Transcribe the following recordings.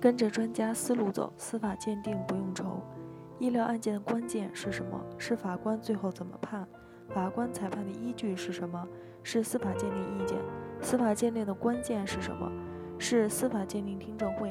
跟着专家思路走，司法鉴定不用愁。医疗案件的关键是什么？是法官最后怎么判？法官裁判的依据是什么？是司法鉴定意见。司法鉴定的关键是什么？是司法鉴定听证会。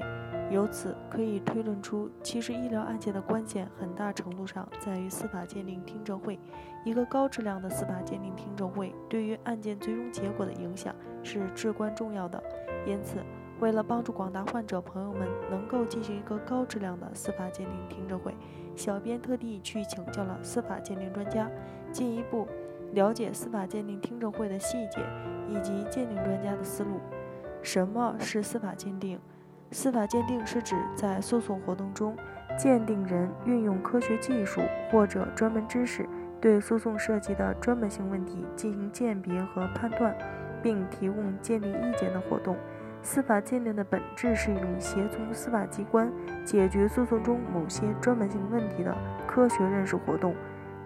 由此可以推论出，其实医疗案件的关键很大程度上在于司法鉴定听证会。一个高质量的司法鉴定听证会对于案件最终结果的影响是至关重要的。因此，为了帮助广大患者朋友们能够进行一个高质量的司法鉴定听证会，小编特地去请教了司法鉴定专家，进一步了解司法鉴定听证会的细节以及鉴定专家的思路。什么是司法鉴定？司法鉴定是指在诉讼活动中，鉴定人运用科学技术或者专门知识，对诉讼涉及的专门性问题进行鉴别和判断，并提供鉴定意见的活动。司法鉴定的本质是一种协同司法机关解决诉讼中某些专门性问题的科学认识活动，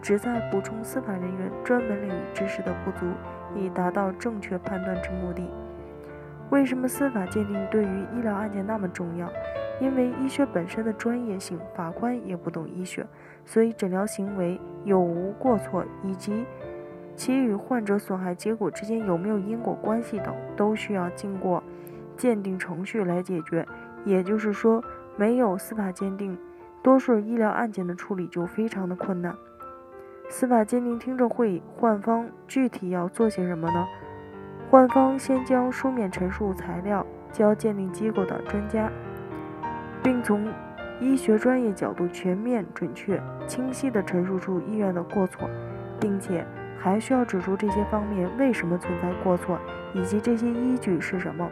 旨在补充司法人员专门领域知识的不足，以达到正确判断之目的。为什么司法鉴定对于医疗案件那么重要？因为医学本身的专业性，法官也不懂医学，所以诊疗行为有无过错以及其与患者损害结果之间有没有因果关系等，都需要经过。鉴定程序来解决，也就是说，没有司法鉴定，多数医疗案件的处理就非常的困难。司法鉴定听证会，患方具体要做些什么呢？患方先将书面陈述材料交鉴定机构的专家，并从医学专业角度全面、准确、清晰地陈述出医院的过错，并且还需要指出这些方面为什么存在过错，以及这些依据是什么。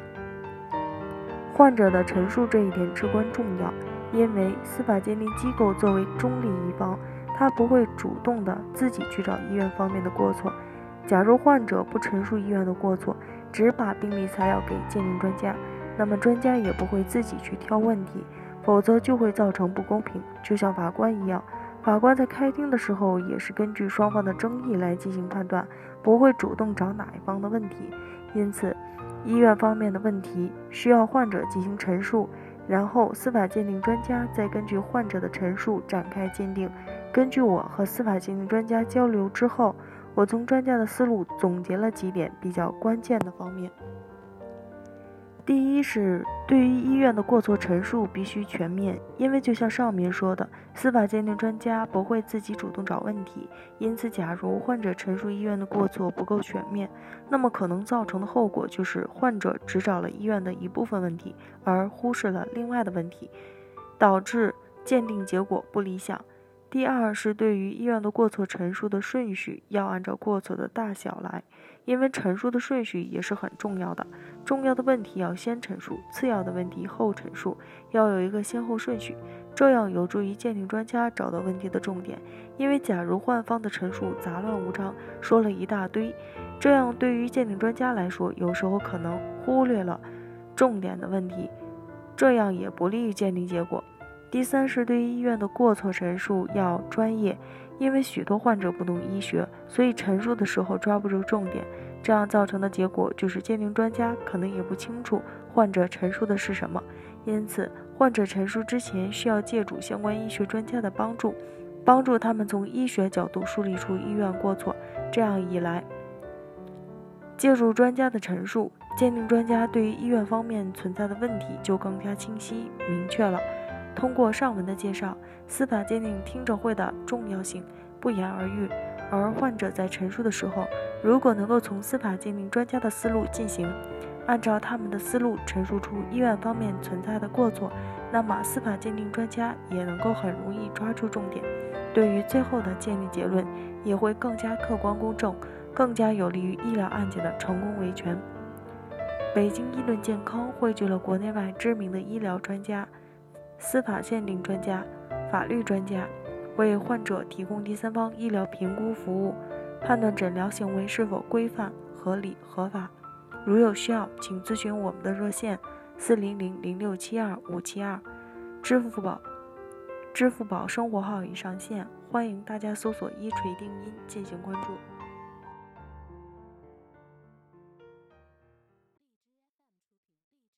患者的陈述这一点至关重要，因为司法鉴定机构作为中立一方，他不会主动的自己去找医院方面的过错。假如患者不陈述医院的过错，只把病历材料给鉴定专家，那么专家也不会自己去挑问题，否则就会造成不公平。就像法官一样，法官在开庭的时候也是根据双方的争议来进行判断，不会主动找哪一方的问题。因此，医院方面的问题需要患者进行陈述，然后司法鉴定专家再根据患者的陈述展开鉴定。根据我和司法鉴定专家交流之后，我从专家的思路总结了几点比较关键的方面。第一是对于医院的过错陈述必须全面，因为就像上面说的，司法鉴定专家不会自己主动找问题，因此假如患者陈述医院的过错不够全面，那么可能造成的后果就是患者只找了医院的一部分问题，而忽视了另外的问题，导致鉴定结果不理想。第二是对于医院的过错陈述的顺序要按照过错的大小来，因为陈述的顺序也是很重要的。重要的问题要先陈述，次要的问题后陈述，要有一个先后顺序，这样有助于鉴定专家找到问题的重点。因为假如患方的陈述杂乱无章，说了一大堆，这样对于鉴定专家来说，有时候可能忽略了重点的问题，这样也不利于鉴定结果。第三是对医院的过错陈述要专业，因为许多患者不懂医学，所以陈述的时候抓不住重点，这样造成的结果就是鉴定专家可能也不清楚患者陈述的是什么。因此，患者陈述之前需要借助相关医学专家的帮助，帮助他们从医学角度梳理出医院过错。这样一来，借助专家的陈述，鉴定专家对于医院方面存在的问题就更加清晰明确了。通过上文的介绍，司法鉴定听证会的重要性不言而喻。而患者在陈述的时候，如果能够从司法鉴定专家的思路进行，按照他们的思路陈述出医院方面存在的过错，那么司法鉴定专家也能够很容易抓住重点，对于最后的鉴定结论也会更加客观公正，更加有利于医疗案件的成功维权。北京医论健康汇聚了国内外知名的医疗专家。司法鉴定专家、法律专家为患者提供第三方医疗评估服务，判断诊疗行为是否规范、合理、合法。如有需要，请咨询我们的热线：四零零零六七二五七二，支付宝、支付宝生活号已上线，欢迎大家搜索“一锤定音”进行关注。